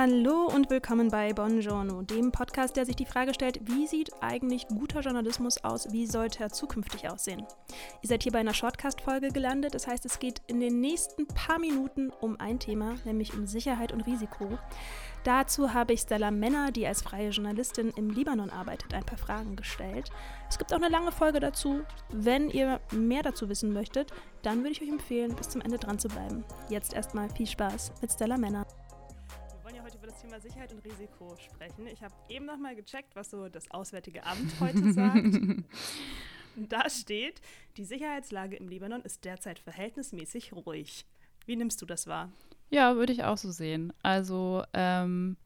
Hallo und willkommen bei Buongiorno, dem Podcast, der sich die Frage stellt, wie sieht eigentlich guter Journalismus aus, wie sollte er zukünftig aussehen? Ihr seid hier bei einer Shortcast-Folge gelandet, das heißt, es geht in den nächsten paar Minuten um ein Thema, nämlich um Sicherheit und Risiko. Dazu habe ich Stella Männer, die als freie Journalistin im Libanon arbeitet, ein paar Fragen gestellt. Es gibt auch eine lange Folge dazu. Wenn ihr mehr dazu wissen möchtet, dann würde ich euch empfehlen, bis zum Ende dran zu bleiben. Jetzt erstmal viel Spaß mit Stella Männer. Sicherheit und Risiko sprechen. Ich habe eben noch mal gecheckt, was so das Auswärtige Amt heute sagt. da steht, die Sicherheitslage im Libanon ist derzeit verhältnismäßig ruhig. Wie nimmst du das wahr? Ja, würde ich auch so sehen. Also ähm,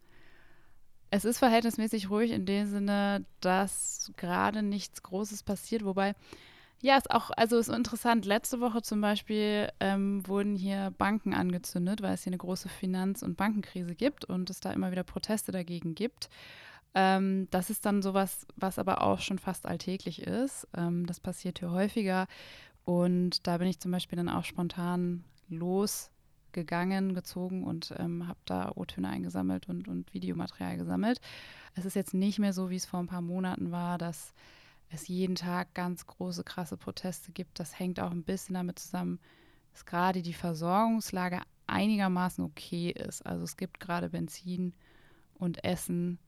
es ist verhältnismäßig ruhig in dem Sinne, dass gerade nichts Großes passiert, wobei ja, ist auch, also ist interessant. Letzte Woche zum Beispiel ähm, wurden hier Banken angezündet, weil es hier eine große Finanz- und Bankenkrise gibt und es da immer wieder Proteste dagegen gibt. Ähm, das ist dann sowas, was aber auch schon fast alltäglich ist. Ähm, das passiert hier häufiger. Und da bin ich zum Beispiel dann auch spontan losgegangen, gezogen und ähm, habe da O-Töne eingesammelt und, und Videomaterial gesammelt. Es ist jetzt nicht mehr so, wie es vor ein paar Monaten war, dass es jeden Tag ganz große, krasse Proteste gibt. Das hängt auch ein bisschen damit zusammen, dass gerade die Versorgungslage einigermaßen okay ist. Also es gibt gerade Benzin und Essen.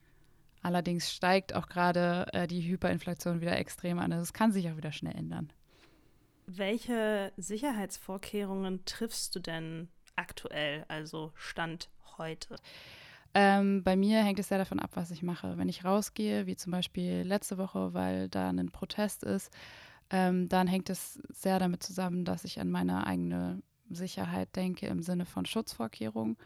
Allerdings steigt auch gerade äh, die Hyperinflation wieder extrem an. Also es kann sich auch wieder schnell ändern. Welche Sicherheitsvorkehrungen triffst du denn aktuell, also Stand heute? Ähm, bei mir hängt es sehr davon ab, was ich mache. Wenn ich rausgehe, wie zum Beispiel letzte Woche, weil da ein Protest ist, ähm, dann hängt es sehr damit zusammen, dass ich an meine eigene Sicherheit denke im Sinne von Schutzvorkehrungen.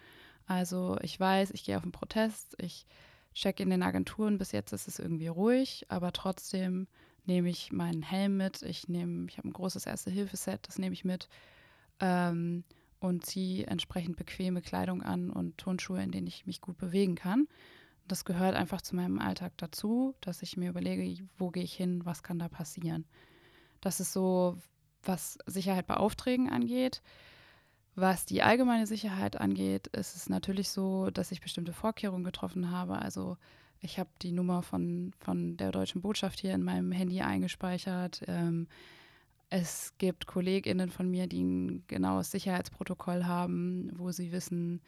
Also ich weiß, ich gehe auf einen Protest, ich checke in den Agenturen, bis jetzt ist es irgendwie ruhig, aber trotzdem nehme ich meinen Helm mit, ich nehme, ich habe ein großes Erste-Hilfe-Set, das nehme ich mit. Ähm, und ziehe entsprechend bequeme Kleidung an und Turnschuhe, in denen ich mich gut bewegen kann. Das gehört einfach zu meinem Alltag dazu, dass ich mir überlege, wo gehe ich hin, was kann da passieren. Das ist so, was Sicherheit bei Aufträgen angeht. Was die allgemeine Sicherheit angeht, ist es natürlich so, dass ich bestimmte Vorkehrungen getroffen habe. Also ich habe die Nummer von, von der deutschen Botschaft hier in meinem Handy eingespeichert. Ähm, es gibt KollegInnen von mir, die ein genaues Sicherheitsprotokoll haben, wo sie wissen,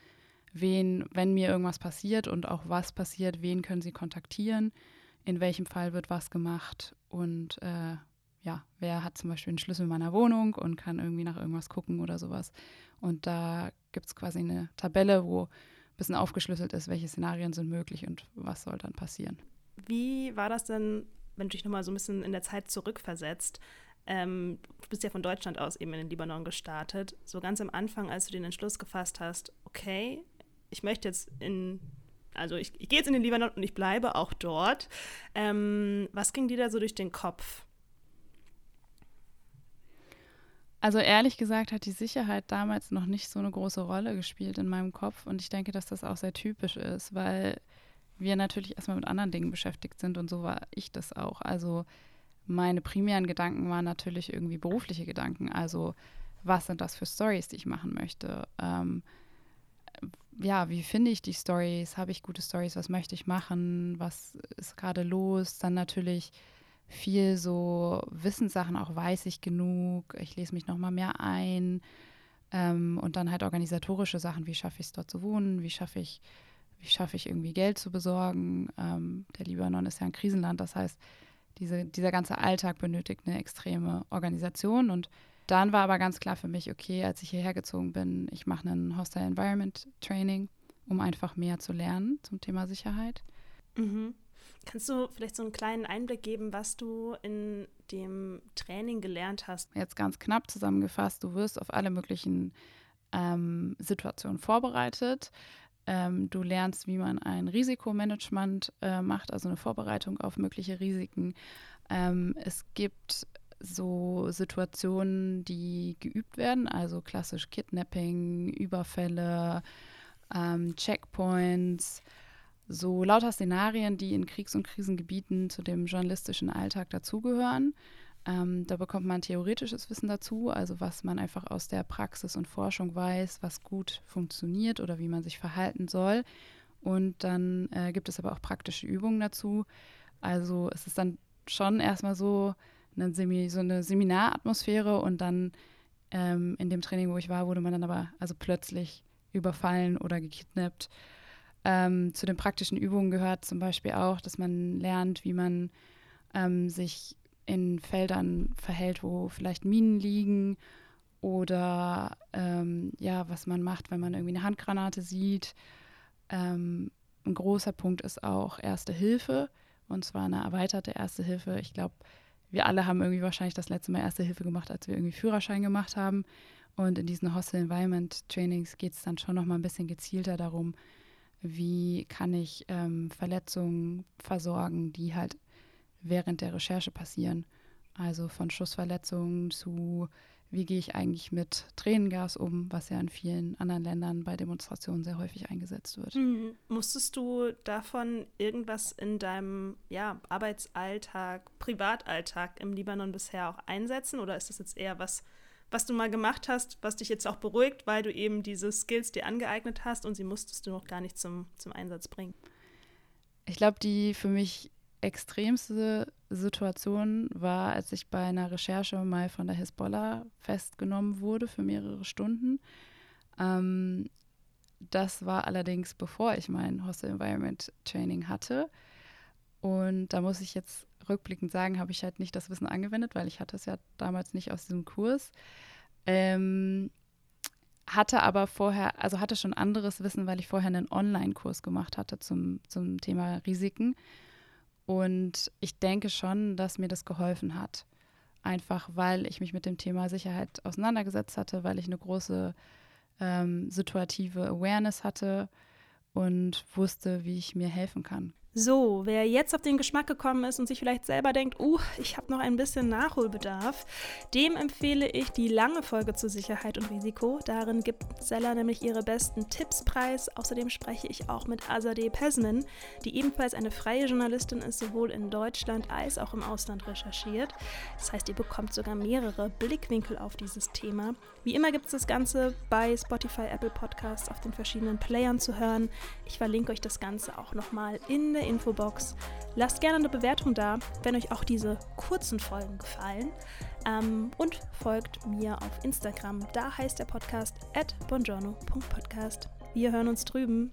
wen, wenn mir irgendwas passiert und auch was passiert, wen können sie kontaktieren, in welchem Fall wird was gemacht und äh, ja, wer hat zum Beispiel einen Schlüssel meiner Wohnung und kann irgendwie nach irgendwas gucken oder sowas. Und da gibt es quasi eine Tabelle, wo ein bisschen aufgeschlüsselt ist, welche Szenarien sind möglich und was soll dann passieren. Wie war das denn, wenn du dich nochmal so ein bisschen in der Zeit zurückversetzt? Ähm, du bist ja von Deutschland aus eben in den Libanon gestartet. So ganz am Anfang, als du den Entschluss gefasst hast, okay, ich möchte jetzt in, also ich, ich gehe jetzt in den Libanon und ich bleibe auch dort. Ähm, was ging dir da so durch den Kopf? Also ehrlich gesagt hat die Sicherheit damals noch nicht so eine große Rolle gespielt in meinem Kopf und ich denke, dass das auch sehr typisch ist, weil wir natürlich erstmal mit anderen Dingen beschäftigt sind und so war ich das auch. Also meine primären Gedanken waren natürlich irgendwie berufliche Gedanken. Also, was sind das für Stories, die ich machen möchte? Ähm, ja, wie finde ich die Stories? Habe ich gute Stories? Was möchte ich machen? Was ist gerade los? Dann natürlich viel so Wissenssachen, auch weiß ich genug. Ich lese mich nochmal mehr ein. Ähm, und dann halt organisatorische Sachen, wie schaffe ich es dort zu wohnen? Wie schaffe ich, wie schaffe ich irgendwie Geld zu besorgen? Ähm, der Libanon ist ja ein Krisenland, das heißt, diese, dieser ganze Alltag benötigt eine extreme Organisation. Und dann war aber ganz klar für mich, okay, als ich hierher gezogen bin, ich mache ein Hostile Environment Training, um einfach mehr zu lernen zum Thema Sicherheit. Mhm. Kannst du vielleicht so einen kleinen Einblick geben, was du in dem Training gelernt hast? Jetzt ganz knapp zusammengefasst, du wirst auf alle möglichen ähm, Situationen vorbereitet. Ähm, du lernst, wie man ein Risikomanagement äh, macht, also eine Vorbereitung auf mögliche Risiken. Ähm, es gibt so Situationen, die geübt werden, also klassisch Kidnapping, Überfälle, ähm, Checkpoints, so lauter Szenarien, die in Kriegs- und Krisengebieten zu dem journalistischen Alltag dazugehören. Ähm, da bekommt man theoretisches Wissen dazu, also was man einfach aus der Praxis und Forschung weiß, was gut funktioniert oder wie man sich verhalten soll. Und dann äh, gibt es aber auch praktische Übungen dazu. Also es ist dann schon erstmal so eine, Semi, so eine Seminaratmosphäre und dann ähm, in dem Training, wo ich war, wurde man dann aber also plötzlich überfallen oder gekidnappt. Ähm, zu den praktischen Übungen gehört zum Beispiel auch, dass man lernt, wie man ähm, sich in Feldern verhält, wo vielleicht Minen liegen oder ähm, ja, was man macht, wenn man irgendwie eine Handgranate sieht. Ähm, ein großer Punkt ist auch Erste Hilfe und zwar eine erweiterte Erste Hilfe. Ich glaube, wir alle haben irgendwie wahrscheinlich das letzte Mal Erste Hilfe gemacht, als wir irgendwie Führerschein gemacht haben. Und in diesen Hostile Environment Trainings geht es dann schon noch mal ein bisschen gezielter darum, wie kann ich ähm, Verletzungen versorgen, die halt während der Recherche passieren. Also von Schussverletzungen zu, wie gehe ich eigentlich mit Tränengas um, was ja in vielen anderen Ländern bei Demonstrationen sehr häufig eingesetzt wird. Mhm. Musstest du davon irgendwas in deinem ja, Arbeitsalltag, Privatalltag im Libanon bisher auch einsetzen oder ist das jetzt eher was, was du mal gemacht hast, was dich jetzt auch beruhigt, weil du eben diese Skills dir angeeignet hast und sie musstest du noch gar nicht zum, zum Einsatz bringen? Ich glaube, die für mich extremste Situation war, als ich bei einer Recherche mal von der Hisbollah festgenommen wurde für mehrere Stunden. Ähm, das war allerdings bevor ich mein Hostile Environment Training hatte. Und da muss ich jetzt rückblickend sagen, habe ich halt nicht das Wissen angewendet, weil ich hatte es ja damals nicht aus diesem Kurs. Ähm, hatte aber vorher, also hatte schon anderes Wissen, weil ich vorher einen Online-Kurs gemacht hatte zum, zum Thema Risiken. Und ich denke schon, dass mir das geholfen hat. Einfach weil ich mich mit dem Thema Sicherheit auseinandergesetzt hatte, weil ich eine große ähm, situative Awareness hatte und wusste, wie ich mir helfen kann. So, wer jetzt auf den Geschmack gekommen ist und sich vielleicht selber denkt, uh, ich habe noch ein bisschen Nachholbedarf, dem empfehle ich die lange Folge zu Sicherheit und Risiko. Darin gibt Seller nämlich ihre besten Tipps preis. Außerdem spreche ich auch mit Azadeh Pesman, die ebenfalls eine freie Journalistin ist, sowohl in Deutschland als auch im Ausland recherchiert. Das heißt, ihr bekommt sogar mehrere Blickwinkel auf dieses Thema. Wie immer gibt es das Ganze bei Spotify, Apple Podcasts auf den verschiedenen Playern zu hören. Ich verlinke euch das Ganze auch nochmal in der der Infobox. Lasst gerne eine Bewertung da, wenn euch auch diese kurzen Folgen gefallen. Ähm, und folgt mir auf Instagram. Da heißt der Podcast at bongiorno.podcast. Wir hören uns drüben.